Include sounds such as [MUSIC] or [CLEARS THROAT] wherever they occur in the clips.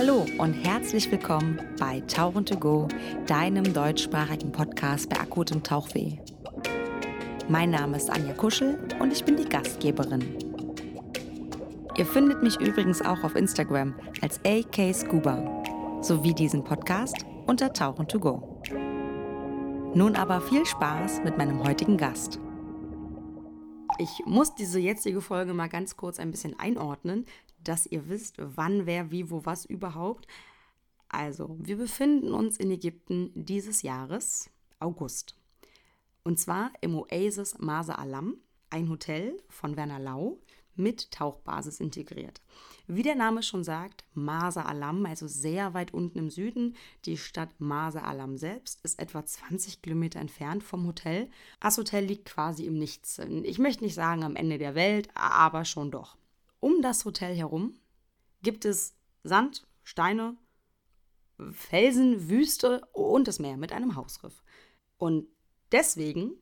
Hallo und herzlich willkommen bei Tauchen to Go, deinem deutschsprachigen Podcast bei akutem Tauchweh. Mein Name ist Anja Kuschel und ich bin die Gastgeberin. Ihr findet mich übrigens auch auf Instagram als AK Scuba sowie diesen Podcast unter Tauchen to Go. Nun aber viel Spaß mit meinem heutigen Gast. Ich muss diese jetzige Folge mal ganz kurz ein bisschen einordnen, dass ihr wisst, wann, wer, wie, wo, was überhaupt. Also, wir befinden uns in Ägypten dieses Jahres, August. Und zwar im Oasis Masa Alam, ein Hotel von Werner Lau mit Tauchbasis integriert. Wie der Name schon sagt, Masa Alam, also sehr weit unten im Süden. Die Stadt Masa Alam selbst ist etwa 20 Kilometer entfernt vom Hotel. Das Hotel liegt quasi im Nichts. Ich möchte nicht sagen am Ende der Welt, aber schon doch. Um das Hotel herum gibt es Sand, Steine, Felsen, Wüste und das Meer mit einem Hausriff. Und deswegen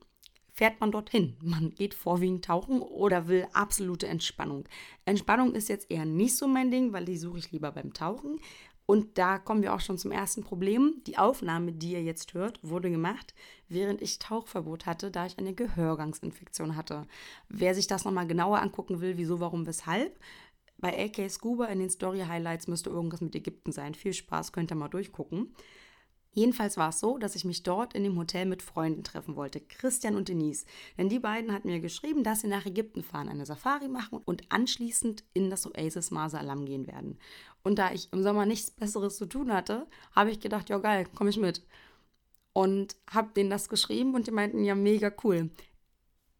fährt man dorthin. Man geht vorwiegend tauchen oder will absolute Entspannung. Entspannung ist jetzt eher nicht so mein Ding, weil die suche ich lieber beim Tauchen. Und da kommen wir auch schon zum ersten Problem. Die Aufnahme, die ihr jetzt hört, wurde gemacht, während ich Tauchverbot hatte, da ich eine Gehörgangsinfektion hatte. Wer sich das nochmal genauer angucken will, wieso, warum, weshalb, bei AK Scuba in den Story Highlights müsste irgendwas mit Ägypten sein. Viel Spaß, könnt ihr mal durchgucken. Jedenfalls war es so, dass ich mich dort in dem Hotel mit Freunden treffen wollte, Christian und Denise. Denn die beiden hatten mir geschrieben, dass sie nach Ägypten fahren, eine Safari machen und anschließend in das Oasis Masa Alam gehen werden. Und da ich im Sommer nichts Besseres zu tun hatte, habe ich gedacht, ja geil, komme ich mit. Und habe denen das geschrieben und die meinten, ja mega cool.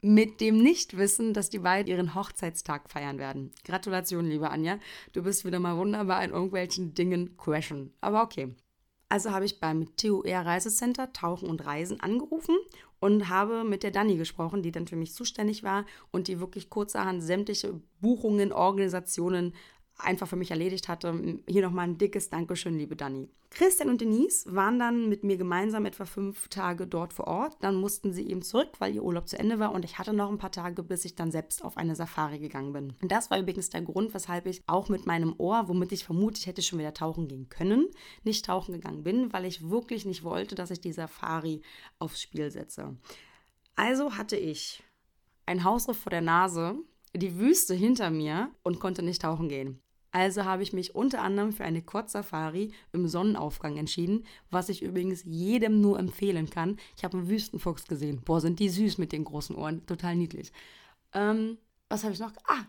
Mit dem Nichtwissen, dass die beiden ihren Hochzeitstag feiern werden. Gratulation, liebe Anja. Du bist wieder mal wunderbar in irgendwelchen Dingen crashen. Aber okay. Also habe ich beim TUR Reisecenter Tauchen und Reisen angerufen und habe mit der Dani gesprochen, die dann für mich zuständig war und die wirklich kurzerhand sämtliche Buchungen, Organisationen einfach für mich erledigt hatte. Hier nochmal ein dickes Dankeschön, liebe Dani. Christian und Denise waren dann mit mir gemeinsam etwa fünf Tage dort vor Ort. Dann mussten sie eben zurück, weil ihr Urlaub zu Ende war und ich hatte noch ein paar Tage, bis ich dann selbst auf eine Safari gegangen bin. Und das war übrigens der Grund, weshalb ich auch mit meinem Ohr, womit ich vermute, ich hätte schon wieder tauchen gehen können, nicht tauchen gegangen bin, weil ich wirklich nicht wollte, dass ich die Safari aufs Spiel setze. Also hatte ich ein Hausriff vor der Nase, die Wüste hinter mir und konnte nicht tauchen gehen. Also habe ich mich unter anderem für eine Kurzsafari im Sonnenaufgang entschieden, was ich übrigens jedem nur empfehlen kann. Ich habe einen Wüstenfuchs gesehen. Boah, sind die süß mit den großen Ohren. Total niedlich. Ähm, was habe ich noch? Ah,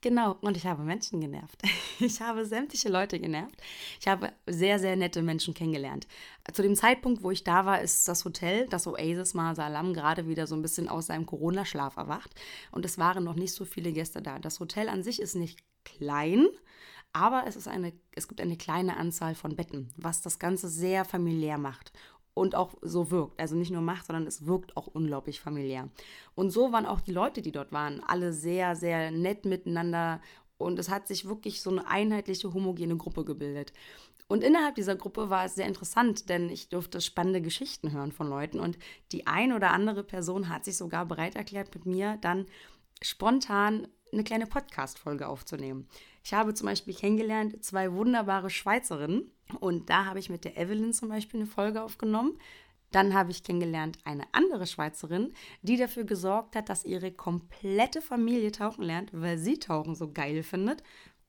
Genau, und ich habe Menschen genervt. [LAUGHS] Ich habe sämtliche Leute genervt. Ich habe sehr, sehr nette Menschen kennengelernt. Zu dem Zeitpunkt, wo ich da war, ist das Hotel, das Oasis Masalam, gerade wieder so ein bisschen aus seinem Corona-Schlaf erwacht. Und es waren noch nicht so viele Gäste da. Das Hotel an sich ist nicht klein, aber es, ist eine, es gibt eine kleine Anzahl von Betten, was das Ganze sehr familiär macht und auch so wirkt. Also nicht nur macht, sondern es wirkt auch unglaublich familiär. Und so waren auch die Leute, die dort waren, alle sehr, sehr nett miteinander und es hat sich wirklich so eine einheitliche, homogene Gruppe gebildet. Und innerhalb dieser Gruppe war es sehr interessant, denn ich durfte spannende Geschichten hören von Leuten und die ein oder andere Person hat sich sogar bereit erklärt, mit mir dann spontan eine kleine Podcast-Folge aufzunehmen. Ich habe zum Beispiel kennengelernt zwei wunderbare Schweizerinnen und da habe ich mit der Evelyn zum Beispiel eine Folge aufgenommen. Dann habe ich kennengelernt eine andere Schweizerin, die dafür gesorgt hat, dass ihre komplette Familie tauchen lernt, weil sie Tauchen so geil findet.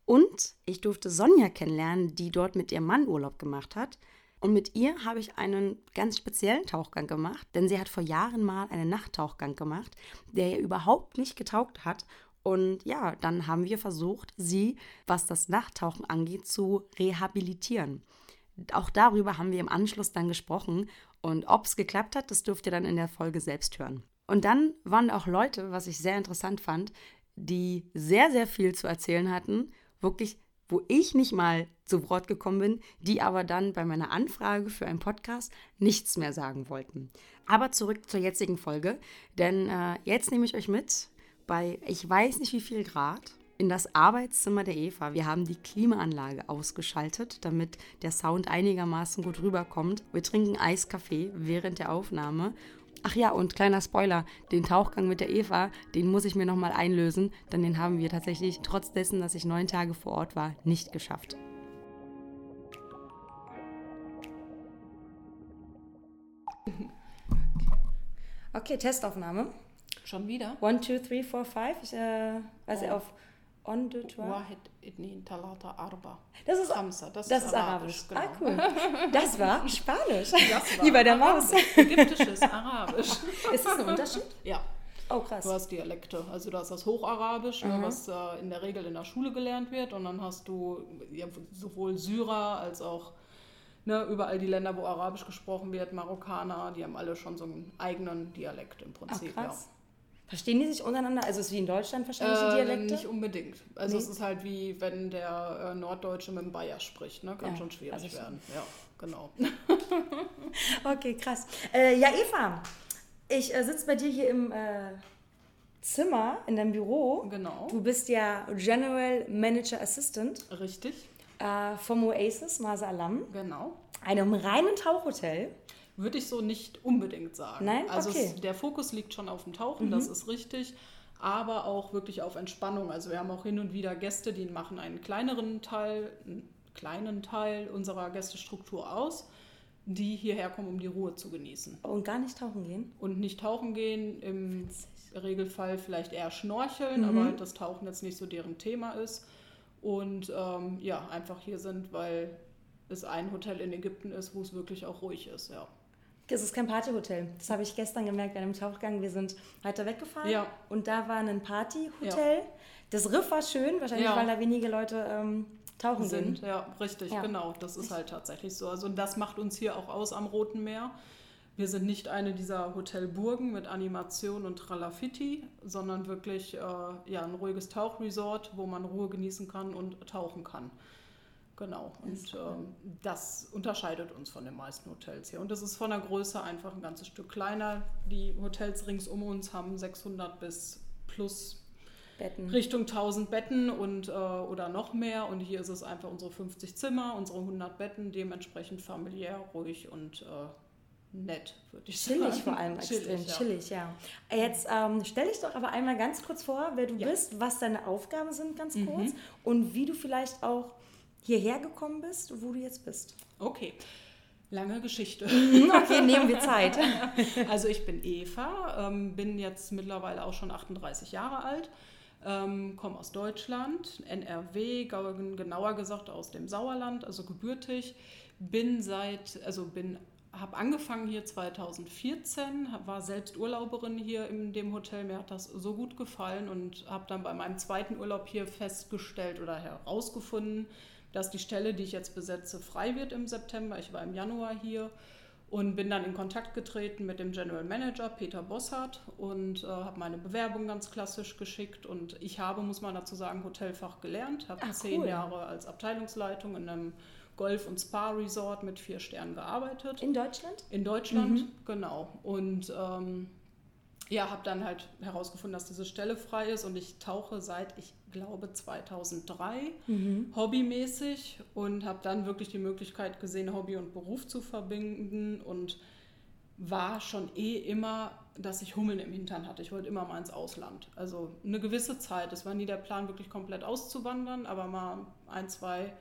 Und ich durfte Sonja kennenlernen, die dort mit ihrem Mann Urlaub gemacht hat. Und mit ihr habe ich einen ganz speziellen Tauchgang gemacht, denn sie hat vor Jahren mal einen Nachttauchgang gemacht, der ihr überhaupt nicht getaugt hat. Und ja, dann haben wir versucht, sie, was das Nachttauchen angeht, zu rehabilitieren. Auch darüber haben wir im Anschluss dann gesprochen. Und ob es geklappt hat, das dürft ihr dann in der Folge selbst hören. Und dann waren auch Leute, was ich sehr interessant fand, die sehr, sehr viel zu erzählen hatten. Wirklich, wo ich nicht mal zu Wort gekommen bin, die aber dann bei meiner Anfrage für einen Podcast nichts mehr sagen wollten. Aber zurück zur jetzigen Folge, denn äh, jetzt nehme ich euch mit bei ich weiß nicht wie viel Grad in das Arbeitszimmer der Eva. Wir haben die Klimaanlage ausgeschaltet, damit der Sound einigermaßen gut rüberkommt. Wir trinken Eiskaffee während der Aufnahme. Ach ja, und kleiner Spoiler, den Tauchgang mit der Eva, den muss ich mir nochmal einlösen, denn den haben wir tatsächlich, trotz dessen, dass ich neun Tage vor Ort war, nicht geschafft. Okay, Testaufnahme. Schon wieder? One, two, three, four, five. Ich, äh, also Oh. auf on the. Wahid idni talata arba. Das ist, Hamza, das, das ist Arabisch. Arabisch. Ah, cool. Das war [LAUGHS] Spanisch. Das war Wie bei der Maus. Ägyptisches Arabisch. [LAUGHS] Ist das ein Unterschied? Ja, Oh, krass. du hast Dialekte. Also du hast das Hocharabisch, ne, Mhm. was äh, in der Regel in der Schule gelernt wird. Und dann hast du ja, sowohl Syrer als auch ne, überall die Länder, wo Arabisch gesprochen wird, Marokkaner, die haben alle schon so einen eigenen Dialekt im Ach, Prinzip. krass. Verstehen die sich untereinander? Also ist es wie in Deutschland wahrscheinlich die Äh, Dialekte? nicht unbedingt. Also Nee. es ist halt wie wenn der äh, Norddeutsche mit dem Bayer spricht, ne? Kann Ja, schon schwierig also so. werden. Ja, genau. [LAUGHS] Okay, krass. Äh, ja, Eva, ich äh, sitze bei dir hier im äh, Zimmer, in deinem Büro. Genau. Du bist ja General Manager Assistant Richtig, äh, vom Oasis Masa Alam, genau. einem reinen Tauchhotel. Würde ich so nicht unbedingt sagen. Nein? Also Okay. Mhm. es, der Fokus liegt schon auf dem Tauchen, das ist richtig. Aber auch wirklich auf Entspannung. Also wir haben auch hin und wieder Gäste, die machen einen kleineren Teil, einen kleinen Teil unserer Gästestruktur aus, die hierher kommen, um die Ruhe zu genießen. Und gar nicht tauchen gehen. Und nicht tauchen gehen, im Regelfall vielleicht eher schnorcheln, Mhm. aber halt das Tauchen jetzt nicht so deren Thema ist. Und ähm, ja, einfach hier sind, weil es ein Hotel in Ägypten ist, wo es wirklich auch ruhig ist, ja. Es ist kein Partyhotel. Das habe ich gestern gemerkt bei einem Tauchgang. Wir sind weiter weggefahren Ja. und da war ein Partyhotel. Das Riff war schön, wahrscheinlich Ja. weil da wenige Leute ähm, tauchen sind. gehen. Ja, richtig, Ja. genau. Das ist halt tatsächlich so. Also und das macht uns hier auch aus am Roten Meer. Wir sind nicht eine dieser Hotelburgen mit Animation und Tralafitti, sondern wirklich äh, ja, ein ruhiges Tauchresort, wo man Ruhe genießen kann und tauchen kann. Genau. Und ähm, das unterscheidet uns von den meisten Hotels hier. Und das ist von der Größe einfach ein ganzes Stück kleiner. Die Hotels rings um uns haben 600 bis plus Betten. Richtung 1000 Betten und, äh, oder noch mehr. Und hier ist es einfach unsere 50 Zimmer, unsere 100 Betten, dementsprechend familiär, ruhig und äh, nett, würde ich sagen. Chillig vor allem, extrem Chillig, ja. chillig, ja. Jetzt ähm, stell dich doch aber einmal ganz kurz vor, wer du Ja. bist, was deine Aufgaben sind, ganz Mhm. kurz, und wie du vielleicht auch hierher gekommen bist, wo du jetzt bist. Okay, lange Geschichte. [LAUGHS] Okay, nehmen wir Zeit. [LAUGHS] Also ich bin Eva, ähm, bin jetzt mittlerweile auch schon 38 Jahre alt, ähm, komme aus Deutschland, NRW, genauer gesagt aus dem Sauerland, also gebürtig. Bin seit, also bin, habe angefangen hier 2014, hab- war selbst Urlauberin hier in dem Hotel. Mir hat das so gut gefallen und habe dann bei meinem zweiten Urlaub hier festgestellt oder herausgefunden, dass die Stelle, die ich jetzt besetze, frei wird im September. Ich war im Januar hier und bin dann in Kontakt getreten mit dem General Manager Peter Bossart und äh, habe meine Bewerbung ganz klassisch geschickt. Und ich habe, muss man dazu sagen, Hotelfach gelernt, habe Ah, zehn cool. Jahre als Abteilungsleitung in einem Golf- und Spa-Resort mit vier Sternen gearbeitet. In Deutschland? In Deutschland, genau. Und ähm, ja, habe dann halt herausgefunden, dass diese Stelle frei ist und ich tauche seit, ich glaube, 2003 hobbymäßig und habe dann wirklich die Möglichkeit gesehen, Hobby und Beruf zu verbinden und war schon eh immer, dass ich Hummeln im Hintern hatte. Ich wollte immer mal ins Ausland. Also eine gewisse Zeit. Es war nie der Plan, wirklich komplett auszuwandern, aber mal ein, zwei,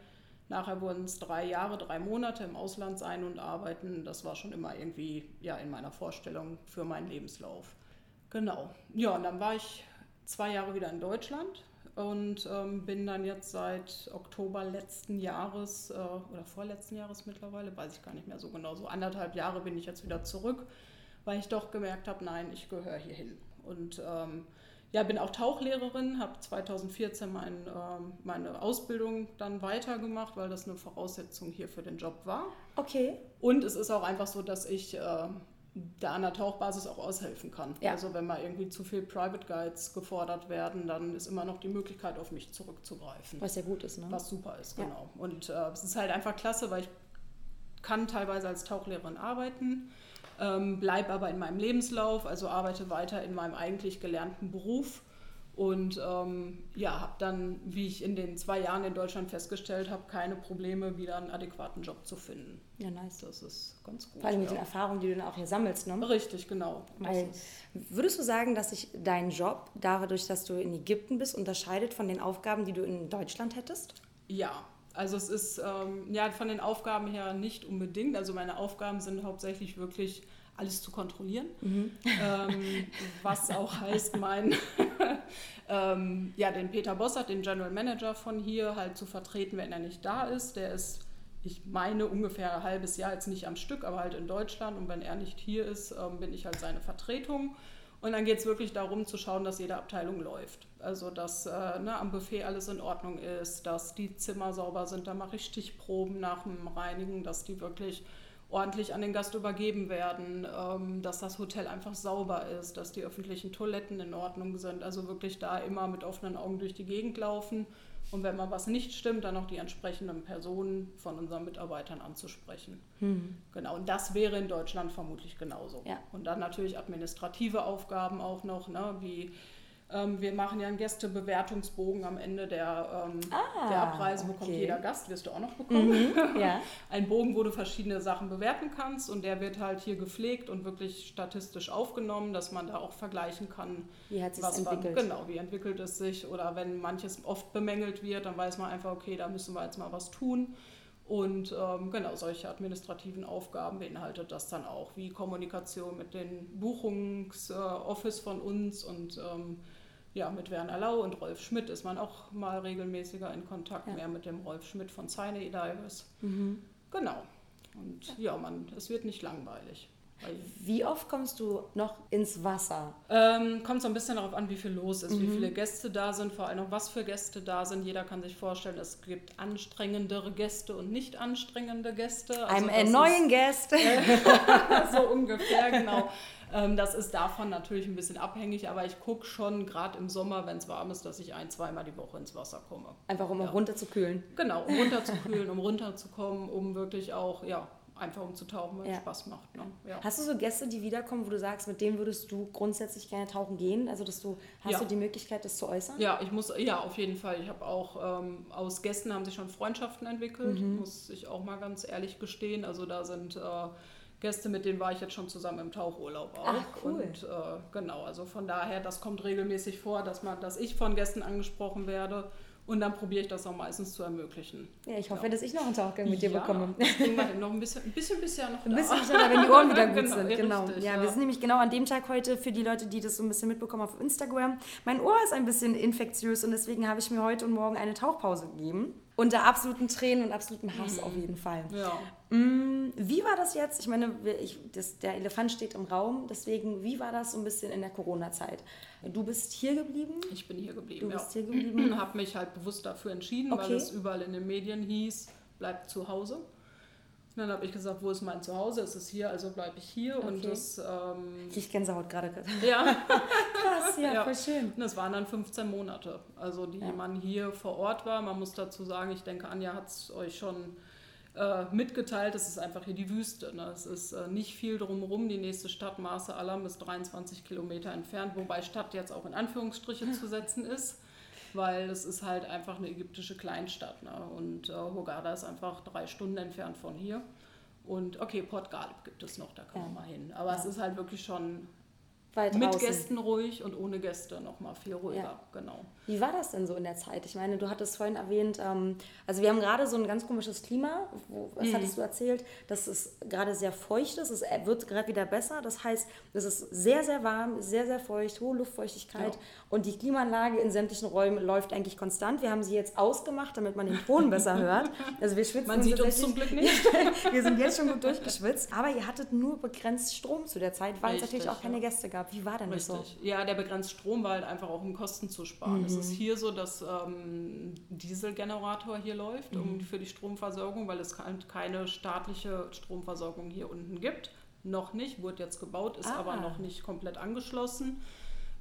nachher wurden es drei Jahre, drei Monate im Ausland sein und arbeiten. Das war schon immer irgendwie ja, in meiner Vorstellung für meinen Lebenslauf. Genau. Ja, und dann war ich zwei Jahre wieder in Deutschland und ähm, bin dann jetzt seit Oktober letzten Jahres äh, oder vorletzten Jahres mittlerweile, weiß ich gar nicht mehr so genau, so anderthalb Jahre bin ich jetzt wieder zurück, weil ich doch gemerkt habe, nein, ich gehöre hier hin. Und ähm, ja, bin auch Tauchlehrerin, habe 2014 mein, ähm, meine Ausbildung dann weitergemacht, weil das eine Voraussetzung hier für den Job war. Okay. Und es ist auch einfach so, dass ich äh, da an der Tauchbasis auch aushelfen kann. Ja. Also wenn mal irgendwie zu viel Private Guides gefordert werden, dann ist immer noch die Möglichkeit, auf mich zurückzugreifen. Was ja gut ist, ne? Was super ist, Ja. genau. Und äh, es ist halt einfach klasse, weil ich kann teilweise als Tauchlehrerin arbeiten, ähm, bleibe aber in meinem Lebenslauf, also arbeite weiter in meinem eigentlich gelernten Beruf und ähm, ja, habe dann, wie ich in den zwei Jahren in Deutschland festgestellt habe, keine Probleme, wieder einen adäquaten Job zu finden. Ja, nice. Das ist ganz gut. Vor allem mit ja. den Erfahrungen, die du dann auch hier sammelst, ne? Richtig, genau. Weil, würdest du sagen, dass sich dein Job dadurch, dass du in Ägypten bist, unterscheidet von den Aufgaben, die du in Deutschland hättest? Ja, also es ist ähm, ja von den Aufgaben her nicht unbedingt. Also meine Aufgaben sind hauptsächlich wirklich alles zu kontrollieren. Mhm. Ähm, was auch heißt, mein, [LAUGHS] ähm, ja, den Peter Bossert, den General Manager von hier, halt zu vertreten, wenn er nicht da ist. Der ist, ich meine, ungefähr ein halbes Jahr jetzt nicht am Stück, aber halt in Deutschland. Und wenn er nicht hier ist, ähm, bin ich halt seine Vertretung. Und dann geht es wirklich darum zu schauen, dass jede Abteilung läuft. Also dass äh, ne, am Buffet alles in Ordnung ist, dass die Zimmer sauber sind. Da mache ich Stichproben nach dem Reinigen, dass die wirklich ordentlich an den Gast übergeben werden, ähm, dass das Hotel einfach sauber ist, dass die öffentlichen Toiletten in Ordnung sind. Also wirklich da immer mit offenen Augen durch die Gegend laufen. Und wenn mal was nicht stimmt, dann auch die entsprechenden Personen von unseren Mitarbeitern anzusprechen. Mhm. Genau, und das wäre in Deutschland vermutlich genauso. Ja. Und dann natürlich administrative Aufgaben auch noch, ne, wie ähm, wir machen ja einen Gästebewertungsbogen am Ende der, ähm, ah, der Abreise, bekommt okay. jeder Gast, wirst du auch noch bekommen. Mhm, ja. [LAUGHS] Ein Bogen, wo du verschiedene Sachen bewerten kannst und der wird halt hier gepflegt und wirklich statistisch aufgenommen, dass man da auch vergleichen kann, wie hat sich entwickelt. War, genau, wie entwickelt es sich oder wenn manches oft bemängelt wird, dann weiß man einfach, okay, da müssen wir jetzt mal was tun. Und ähm, genau, solche administrativen Aufgaben beinhaltet das dann auch, wie Kommunikation mit den Buchungsoffice äh, von uns und ähm, ja, mit Werner Lau und Rolf Schmidt ist man auch mal regelmäßiger in Kontakt, ja. mehr mit dem Rolf Schmidt von Seine Divers. Mhm. Genau. Und ja, man, es wird nicht langweilig. Wie oft kommst du noch ins Wasser? Ähm, kommt so ein bisschen darauf an, wie viel los ist, mhm. wie viele Gäste da sind, vor allem auch was für Gäste da sind. Jeder kann sich vorstellen, es gibt anstrengendere Gäste und nicht anstrengende Gäste. Also I'm a neuen Gäste. [LAUGHS] [LAUGHS] so ungefähr, genau. Ähm, das ist davon natürlich ein bisschen abhängig, aber ich gucke schon gerade im Sommer, wenn es warm ist, dass ich ein, zweimal die Woche ins Wasser komme. Einfach um ja. runterzukühlen. Genau, um runterzukühlen, [LAUGHS] um runterzukommen, um wirklich auch, ja, einfach um zu tauchen, weil ja. es Spaß macht. Ne? Ja. Hast du so Gäste, die wiederkommen, wo du sagst, mit denen würdest du grundsätzlich gerne tauchen gehen? Also dass du hast ja. du die Möglichkeit, das zu äußern? Ja, ich muss ja auf jeden Fall. Ich habe auch ähm, aus Gästen haben sich schon Freundschaften entwickelt, mhm. muss ich auch mal ganz ehrlich gestehen. Also da sind äh, Gäste, mit denen war ich jetzt schon zusammen im Tauchurlaub auch. Ach, cool. Und äh, genau, also von daher, das kommt regelmäßig vor, dass man, dass ich von Gästen angesprochen werde. Und dann probiere ich das auch meistens zu ermöglichen. Ja, ich hoffe, ja. dass ich noch einen Tauchgang mit dir ja, bekomme. Noch ein bisschen, ein bisschen bisher noch da. Ein bisschen bisher wenn die Ohren wieder gut [LAUGHS] genau, sind. Genau. Richtig, ja, ja, wir sind nämlich genau an dem Tag heute für die Leute, die das so ein bisschen mitbekommen auf Instagram. Mein Ohr ist ein bisschen infektiös und deswegen habe ich mir heute und morgen eine Tauchpause gegeben. Unter absoluten Tränen und absolutem Hass mhm. auf jeden Fall. Ja. Mm, wie war das jetzt? Ich meine, ich, das, der Elefant steht im Raum, deswegen, wie war das so ein bisschen in der Corona-Zeit? Du bist hier geblieben? Ich bin hier geblieben. Du bist ja. hier geblieben. [CLEARS THROAT] habe mich halt bewusst dafür entschieden, okay. weil es überall in den Medien hieß, bleib zu Hause. Und dann habe ich gesagt, wo ist mein Zuhause? Es ist hier, also bleibe ich hier. Okay. Und das, ähm, ich Gänsehaut gerade. Ja. [LAUGHS] Krass, ja, ja, voll schön. Und das waren dann 15 Monate, also die ja. man hier vor Ort war. Man muss dazu sagen, ich denke, Anja hat es euch schon äh, mitgeteilt, es ist einfach hier die Wüste. Ne? Es ist äh, nicht viel drumherum. Die nächste Stadt, Marse Alam, ist 23 Kilometer entfernt, wobei Stadt jetzt auch in Anführungsstriche zu setzen ist weil es ist halt einfach eine ägyptische Kleinstadt. Ne? Und äh, Hurghada ist einfach drei Stunden entfernt von hier. Und okay, Port Galib gibt es noch, da können ja. wir mal hin. Aber ja. es ist halt wirklich schon Weit mit draußen. Gästen ruhig und ohne Gäste nochmal viel ruhiger. Ja. Genau. Wie war das denn so in der Zeit? Ich meine, du hattest vorhin erwähnt, ähm, also wir haben gerade so ein ganz komisches Klima. Wo, was mhm. hattest du erzählt? Dass es gerade sehr feucht ist. Es wird gerade wieder besser. Das heißt, es ist sehr, sehr warm, sehr, sehr feucht, hohe Luftfeuchtigkeit. Ja. Und die Klimaanlage in sämtlichen Räumen läuft eigentlich konstant. Wir haben sie jetzt ausgemacht, damit man den Ton besser hört. Also wir schwitzen Man sieht uns zum Glück [LAUGHS] nicht. wir sind jetzt schon gut durchgeschwitzt. Aber ihr hattet nur begrenzt Strom zu der Zeit, weil Richtig, es natürlich auch keine Gäste gab. Wie war denn Richtig. das so? Ja, der begrenzt Strom war halt einfach auch, um Kosten zu sparen. Mhm. Es ist hier so, dass ähm, Dieselgenerator hier läuft mhm. um, für die Stromversorgung, weil es keine staatliche Stromversorgung hier unten gibt. Noch nicht, wurde jetzt gebaut, ist ah. aber noch nicht komplett angeschlossen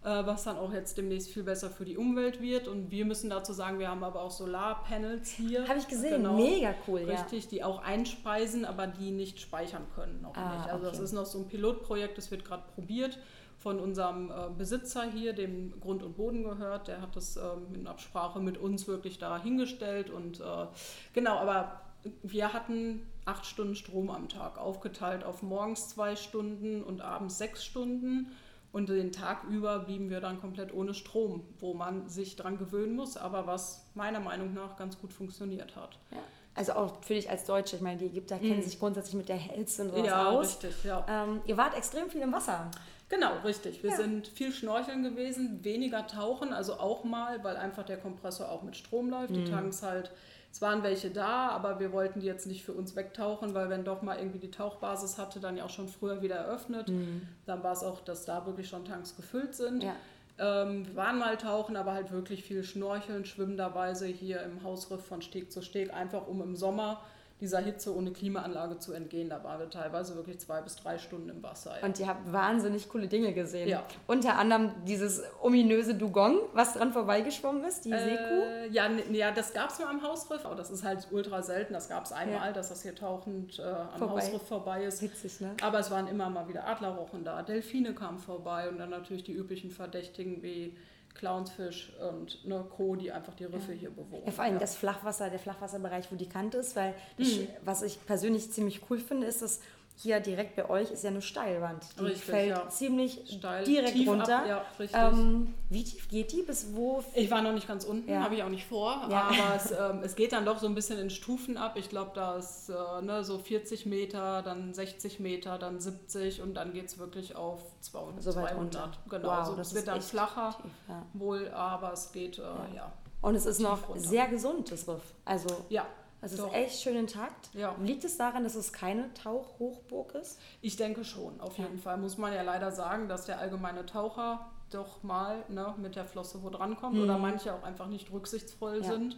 äh, was dann auch jetzt demnächst viel besser für die Umwelt wird. Und wir müssen dazu sagen, wir haben aber auch Solarpanels hier. Habe ich gesehen, genau, mega cool. Richtig, ja. die auch einspeisen, aber die nicht speichern können, noch ah, nicht. Also okay. das ist noch so ein Pilotprojekt, das wird gerade probiert von unserem äh, Besitzer hier, dem Grund und Boden gehört. Der hat das äh, in Absprache mit uns wirklich da hingestellt. Und äh, genau, aber wir hatten acht Stunden Strom am Tag, aufgeteilt auf morgens zwei Stunden und abends sechs Stunden. Und den Tag über blieben wir dann komplett ohne Strom, wo man sich dran gewöhnen muss, aber was meiner Meinung nach ganz gut funktioniert hat. Ja. Also auch für dich als Deutsche, ich meine, die Ägypter mhm. kennen sich grundsätzlich mit der Hitze und sowas ja, aus. Richtig, ja, ähm, ihr wart extrem viel im Wasser. Genau, richtig. Wir ja. sind viel schnorcheln gewesen, weniger tauchen, also auch mal, weil einfach der Kompressor auch mit Strom läuft. Mhm. Die Tanks halt, es waren welche da, aber wir wollten die jetzt nicht für uns wegtauchen, weil wenn doch mal irgendwie die Tauchbasis hatte, dann ja auch schon früher wieder eröffnet. Mhm. Dann war es auch, dass da wirklich schon Tanks gefüllt sind. Ja. Ähm, wir waren mal tauchen, aber halt wirklich viel schnorcheln, schwimmenderweise hier im Hausriff von Steg zu Steg, einfach um im Sommer dieser Hitze ohne Klimaanlage zu entgehen. Da waren wir teilweise wirklich zwei bis drei Stunden im Wasser. Ja. Und ihr habt wahnsinnig coole Dinge gesehen. Ja. Unter anderem dieses ominöse Dugong, was dran vorbeigeschwommen ist, die äh, Seekuh. Ja, ja, das gab es mal am Hausriff, aber das ist halt ultra selten. Das gab es einmal, ja. dass das hier tauchend äh, am vorbei. Hausriff vorbei ist. Witzig, ne? Aber es waren immer mal wieder Adlerrochen da, Delfine kamen vorbei und dann natürlich die üblichen Verdächtigen wie Clownsfisch und ne, Co., die einfach die Riffe ja. hier bewohnen. Ja, vor allem ja. das Flachwasser, der Flachwasserbereich, wo die Kante ist, weil mhm. ich, was ich persönlich ziemlich cool finde, ist, dass hier direkt bei euch ist ja eine Steilwand. Die richtig, fällt ja. ziemlich Steil, direkt runter. Ab, ja. Ähm, wie tief geht die? Bis wo? Ich war noch nicht ganz unten, ja. habe ich auch nicht vor. Aber es, ähm, es, geht dann doch so ein bisschen in Stufen ab. Ich glaube, da ist äh, ne, so 40 Meter, dann 60 Meter, dann 70 und dann geht es wirklich auf 200. So 200. Genau, wow, also das wird dann flacher tief, wohl, aber es geht, äh, ja. Und es ist noch runter. sehr gesund, das Riff. Also ja, also es ist echt schön intakt. Ja. Liegt es daran, dass es keine Tauchhochburg ist? Ich denke schon, auf jeden ja. Fall. Muss man ja leider sagen, dass der allgemeine Taucher doch mal ne, mit der Flosse wo drankommt mhm. oder manche auch einfach nicht rücksichtsvoll ja. sind.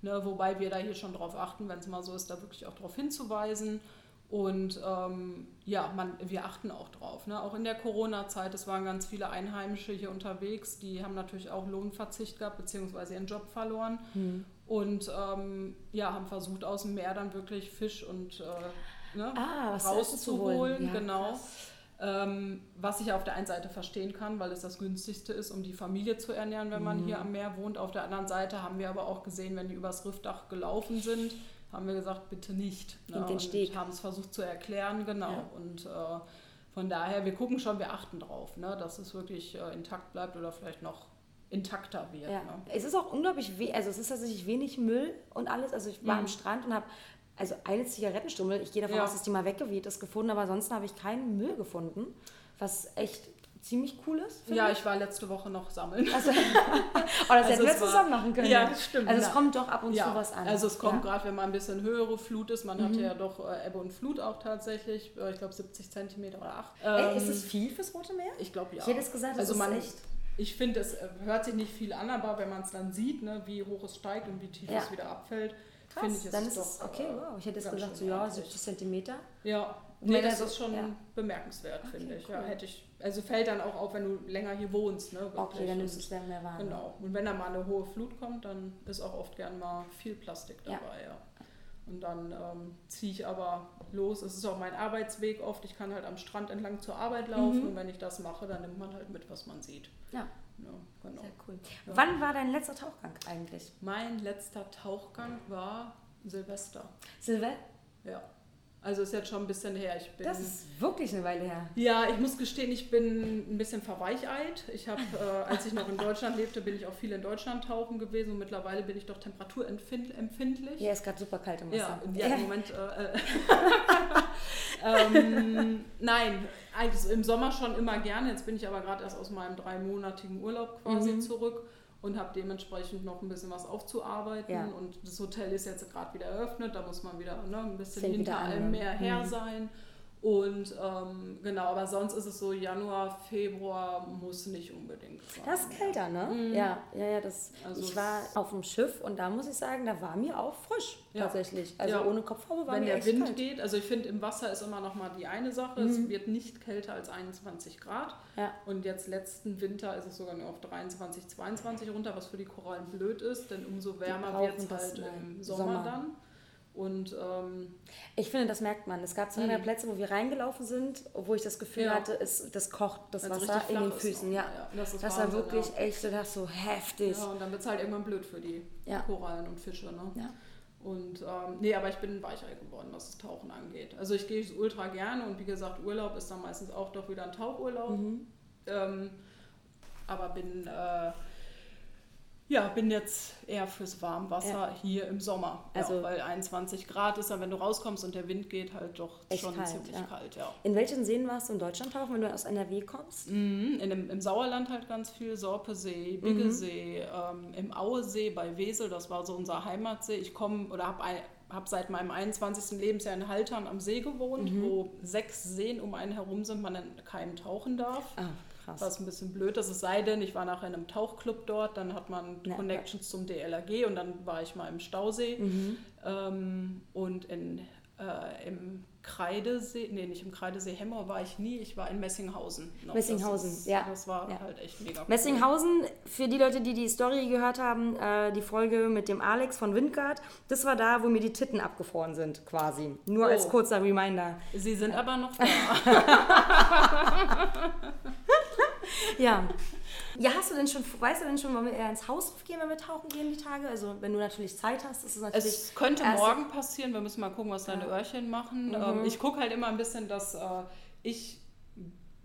Ne, wobei wir da hier schon drauf achten, wenn es mal so ist, da wirklich auch darauf hinzuweisen. Und ähm, ja, man, wir achten auch drauf. Ne? Auch in der Corona-Zeit, es waren ganz viele Einheimische hier unterwegs, die haben natürlich auch Lohnverzicht gehabt, beziehungsweise ihren Job verloren. Mhm. Und ähm, ja, haben versucht, aus dem Meer dann wirklich Fisch und äh, ne, ah, rauszuholen. Ja, genau. Ähm, was ich auf der einen Seite verstehen kann, weil es das günstigste ist, um die Familie zu ernähren, wenn man mhm. hier am Meer wohnt. Auf der anderen Seite haben wir aber auch gesehen, wenn die übers Riffdach gelaufen sind, haben wir gesagt, bitte nicht. Ne? Den Steg. Und haben es versucht zu erklären, genau. Ja. Und äh, von daher, wir gucken schon, wir achten drauf, ne? dass es wirklich äh, intakt bleibt oder vielleicht noch intakter wird. Ja. Ne? Es ist auch unglaublich, also es ist tatsächlich wenig Müll und alles. Also ich war mhm. am Strand und habe also eine Zigarettenstummel, ich gehe davon ja. aus, dass die mal weggeweht ist, gefunden, aber ansonsten habe ich keinen Müll gefunden, was echt ziemlich cool ist. Ja, ich. ich war letzte Woche noch sammeln. [LAUGHS] Also, oh, das also hätten wir zusammen machen können. Ja, stimmt. Also es kommt doch ab und ja. zu was an. Also es kommt ja. gerade, wenn man ein bisschen höhere Flut ist. Man mhm. hatte ja doch äh, Ebbe und Flut auch tatsächlich. Äh, ich glaube 70 Zentimeter oder 8. Ähm, Ey, ist es viel fürs Rote Meer? Ich glaube ja. Ich hätte es gesagt, das also ist man, echt ich finde, es äh, hört sich nicht viel an, aber wenn man es dann sieht, ne, wie hoch es steigt und wie tief ja. es wieder abfällt, finde ich es dann ist es okay. Äh, wow. Ich hätte jetzt gesagt, so ja, 70 Zentimeter. Ja, nee, das ist schon ja. bemerkenswert, okay, finde ich. Cool. Ja, hätte ich. Also fällt dann auch auf, wenn du länger hier wohnst. Ne, okay, dann ist es mehr wahr. Genau. Und wenn da mal eine hohe Flut kommt, dann ist auch oft gern mal viel Plastik dabei. Ja. Und dann ähm, ziehe ich aber los. Es ist auch mein Arbeitsweg oft. Ich kann halt am Strand entlang zur Arbeit laufen mhm. und wenn ich das mache, dann nimmt man halt mit, was man sieht. Ja. Ja genau. Sehr cool. Ja. Wann war dein letzter Tauchgang eigentlich? Mein letzter Tauchgang war Silvester. Silvester? Ja. Also ist jetzt schon ein bisschen her. Ich bin, das ist wirklich eine Weile her. Ja, ich muss gestehen, ich bin ein bisschen verweicheit. Ich habe, äh, als ich noch in Deutschland lebte, bin ich auch viel in Deutschland tauchen gewesen und mittlerweile bin ich doch temperaturempfindlich. Ja, ist gerade super kalt im Wasser. Ja, ja im Moment. Äh, äh [LAUGHS] ähm, nein, eigentlich im Sommer schon immer gerne. Jetzt bin ich aber gerade erst aus meinem dreimonatigen Urlaub quasi mhm. zurück und habe dementsprechend noch ein bisschen was aufzuarbeiten. Ja. Und das Hotel ist jetzt gerade wieder eröffnet, da muss man wieder ne, ein bisschen Fängt hinter allem mehr her mhm. Und ähm, genau, aber sonst ist es so, Januar, Februar muss nicht unbedingt sein. Das ist kälter, ne? Mhm. Ja, ja, ja. Das, also ich war auf dem Schiff und da muss ich sagen, da war mir auch frisch ja. tatsächlich. Also ja. ohne Kopfhaube war Wenn mir der Wind kalt. geht, also ich finde, im Wasser ist immer noch mal die eine Sache, mhm. es wird nicht kälter als 21 Grad. Ja. Und jetzt letzten Winter ist es sogar nur auf 23, 22 runter, was für die Korallen blöd ist, denn umso wärmer wird es halt im Sommer, Sommer dann. Und ähm, ich finde, das merkt man. Es gab zwei, drei mhm. Plätze, wo wir reingelaufen sind, wo ich das Gefühl ja. hatte, es, das kocht das Wenn's Wasser in den Füßen. Ja. ja. das, das Wahnsinn, war wirklich ja. echt das so heftig. Ja, und dann wird es halt irgendwann blöd für die Korallen und Fische. Ne? Ja. Und ähm, nee, aber ich bin weicher geworden, was das Tauchen angeht. Also ich gehe ultra gerne und wie gesagt, Urlaub ist dann meistens auch doch wieder ein Tauchurlaub. Mhm. Ähm, aber bin äh, Ja, bin jetzt eher fürs Warmwasser Ja. hier im Sommer. Also- ja, weil 21 Grad ist dann, wenn du rauskommst und der Wind geht, halt doch schon kalt, ziemlich ja. kalt, ja. In welchen Seen warst du in Deutschland tauchen, wenn du aus NRW kommst? Mhm, in dem, Im Sauerland halt ganz viel, Sorpesee, Biggesee, ähm, im Auesee bei Wesel, das war so unser Heimatsee. Ich komme oder habe hab seit meinem 21. Lebensjahr in Haltern am See gewohnt, wo sechs Seen um einen herum sind, man in keinem tauchen darf. Ah, krass. Was ein bisschen blöd ist, es sei denn, ich war nachher in einem Tauchclub dort, dann hat man Ja, Connections zum DLRG und dann war ich mal im Stausee Mhm. ähm, und in, äh, im Kreidesee, nee, nicht im Kreidesee, Hemmer war ich nie, ich war in Messinghausen. noch. Messinghausen, das ist, ja. Das war Ja. halt echt mega cool. Messinghausen, für die Leute, die die Story gehört haben, äh, die Folge mit dem Alex von Windgard, das war da, wo mir die Titten abgefroren sind, quasi. Nur Oh. als kurzer Reminder. Sie sind aber noch [LAUGHS] da. [LAUGHS] Ja. Ja, hast du denn schon, weißt du denn schon, wollen wir eher ins Haus gehen, wenn wir tauchen gehen die Tage? Also, wenn du natürlich Zeit hast, ist es natürlich. Es könnte morgen passieren, wir müssen mal gucken, was deine Öhrchen machen. Mhm. Ähm, ich gucke halt immer ein bisschen, dass äh, ich,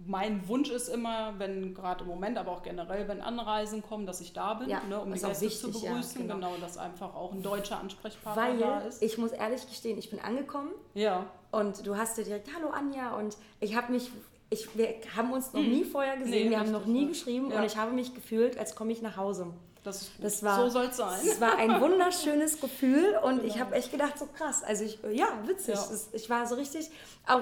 mein Wunsch ist immer, wenn gerade im Moment, aber auch generell, wenn Anreisen kommen, dass ich da bin, Ja, ne, um die Gäste zu wichtig, ja, begrüßen. genau. genau. dass einfach auch ein deutscher Ansprechpartner da Weil, ist. ich muss ehrlich gestehen, ich bin angekommen ja, und du hast ja direkt, hallo Anja, und ich habe mich, ich, wir haben uns noch nie vorher gesehen, Hm. Nee, wir haben noch nie ne? geschrieben Ja. und ich habe mich gefühlt, als komme ich nach Hause. das. Das war, so soll es sein. Es war ein wunderschönes Gefühl und ich Genau. habe echt gedacht, so krass. Also ich, ja, witzig. Ja. Das, ich war so richtig auch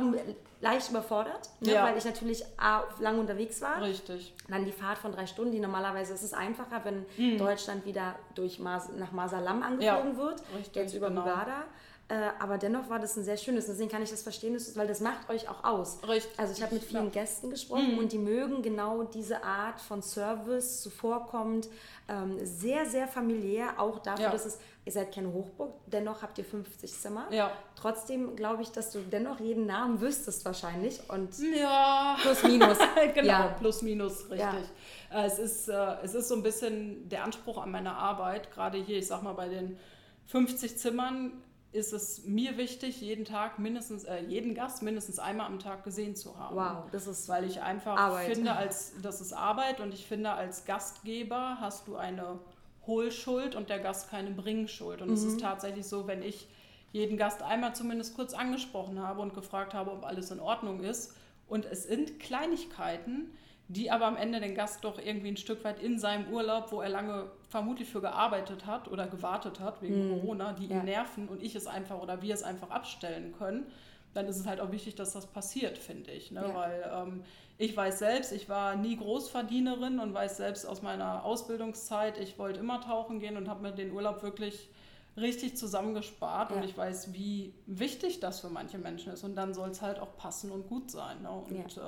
leicht überfordert, ne, Ja. weil ich natürlich A, lange unterwegs war. Richtig. Dann die Fahrt von drei Stunden, die normalerweise ist es einfacher, wenn Deutschland wieder durch Mas nach Masalam angeflogen wird, Mhm. richtig, jetzt über genau. Bugada. Äh, aber dennoch war das ein sehr schönes, deswegen kann ich das verstehen, weil das macht euch auch aus. Richtig, Also ich habe mit vielen ja. Gästen gesprochen und die mögen genau diese Art von Service, zuvorkommend, ähm, sehr, sehr familiär, auch dafür, Ja. dass es, ihr seid keine Hochburg, dennoch habt ihr 50 Zimmer. Ja. Trotzdem glaube ich, dass du dennoch jeden Namen wüsstest wahrscheinlich und Ja. plus minus. [LAUGHS] genau, Ja. plus minus, richtig. Äh, Es, ist, äh, es ist so ein bisschen der Anspruch an meine Arbeit, gerade hier, ich sag mal, bei den 50 Zimmern ist es mir wichtig, jeden Tag mindestens, äh, jeden Gast mindestens einmal am Tag gesehen zu haben. Wow, das ist Weil ich einfach Arbeit. finde, [LAUGHS] als das ist Arbeit und ich finde, als Gastgeber hast du eine Hohlschuld und der Gast keine Bringschuld. Und es Mhm. ist tatsächlich so, wenn ich jeden Gast einmal zumindest kurz angesprochen habe und gefragt habe, ob alles in Ordnung ist. Und es sind Kleinigkeiten, die aber am Ende den Gast doch irgendwie ein Stück weit in seinem Urlaub, wo er lange vermutlich für gearbeitet hat oder gewartet hat wegen Corona, die Mhm. Ja. ihn nerven und ich es einfach oder wir es einfach abstellen können, dann ist es halt auch wichtig, dass das passiert, finde ich. Ne? Ja. Weil ähm, ich weiß selbst, ich war nie Großverdienerin und weiß selbst aus meiner Ausbildungszeit, ich wollte immer tauchen gehen und habe mir den Urlaub wirklich richtig zusammengespart und Ja. ich weiß, wie wichtig das für manche Menschen ist und dann soll es halt auch passen und gut sein. Ne? Und. Äh,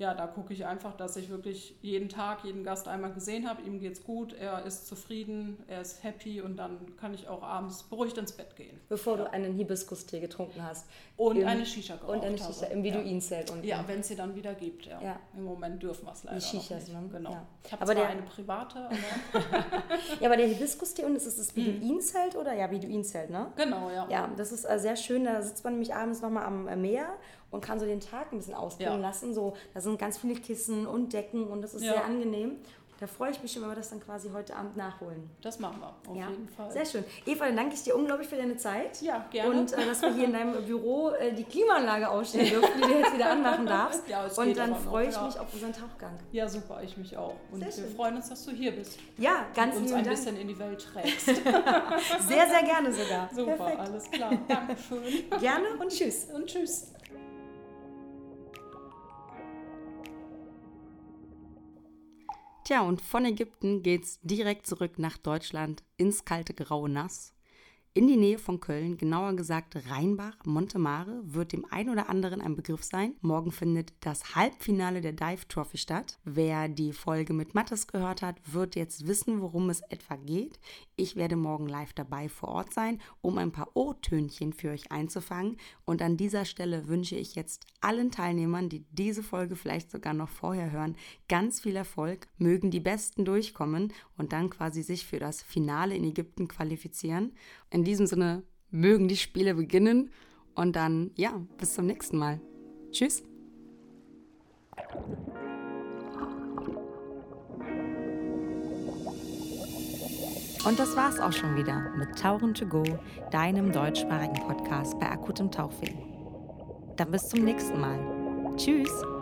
ja, da gucke ich einfach, dass ich wirklich jeden Tag jeden Gast einmal gesehen habe, ihm geht's gut, er ist zufrieden, er ist happy und dann kann ich auch abends beruhigt ins Bett gehen. bevor du einen Hibiskus-Tee getrunken hast. Und Im- eine Shisha geraucht Und eine habe. Shisha im Beduinenzelt. unten. Ja, wenn es sie dann wieder gibt, ja. Ja. Im Moment dürfen wir es leider Die Shishas, noch nicht. ne? Genau. Ja. Ich habe zwar der- eine private, aber [LAUGHS] Ja, aber der Hibiskus-Tee und ist es das Beduinenzelt oder? Ja, Beduinenzelt, ne? genau, ja. Ja, das ist äh, sehr schön. Da sitzt man nämlich abends nochmal am äh, Meer und kann so den Tag ein bisschen ausklingen Ja. lassen. So, da sind ganz viele Kissen und Decken und das ist Ja. sehr angenehm. Da freue ich mich schon, wenn wir das dann quasi heute Abend nachholen. Das machen wir, auf ja, jeden Fall. sehr schön. Eva, dann danke ich dir unglaublich für deine Zeit. Ja, gerne. Und äh, dass wir hier in deinem Büro äh, die Klimaanlage ausstellen dürfen, die du jetzt wieder anmachen darfst. [LAUGHS] Ja, es und dann noch, freue ich ja. mich auf unseren Tauchgang. Ja, super, ich mich auch. Und Sehr wir schön. freuen uns, dass du hier bist. Ja, ganz und uns ein Dank. bisschen in die Welt trägst. [LAUGHS] Sehr, sehr gerne sogar. super, Perfekt. alles klar. Dankeschön. Gerne und tschüss. Und tschüss. Tja, und von Ägypten geht's direkt zurück nach Deutschland ins kalte graue Nass. In die Nähe von Köln, genauer gesagt Rheinbach, Montemare, wird dem ein oder anderen ein Begriff sein. Morgen findet das Halbfinale der Dive Trophy statt. Wer die Folge mit Mattes gehört hat, wird jetzt wissen, worum es etwa geht. Ich werde morgen live dabei vor Ort sein, um ein paar O-Tönchen für euch einzufangen. Und an dieser Stelle wünsche ich jetzt allen Teilnehmern, die diese Folge vielleicht sogar noch vorher hören, ganz viel Erfolg. Mögen die Besten durchkommen und dann quasi sich für das Finale in Ägypten qualifizieren. In diesem Sinne mögen die Spiele beginnen und dann, ja, bis zum nächsten Mal. Tschüss. Und das war's auch schon wieder mit Tauchen to Go, deinem deutschsprachigen Podcast bei akutem Tauchweh. Dann bis zum nächsten Mal. Tschüss!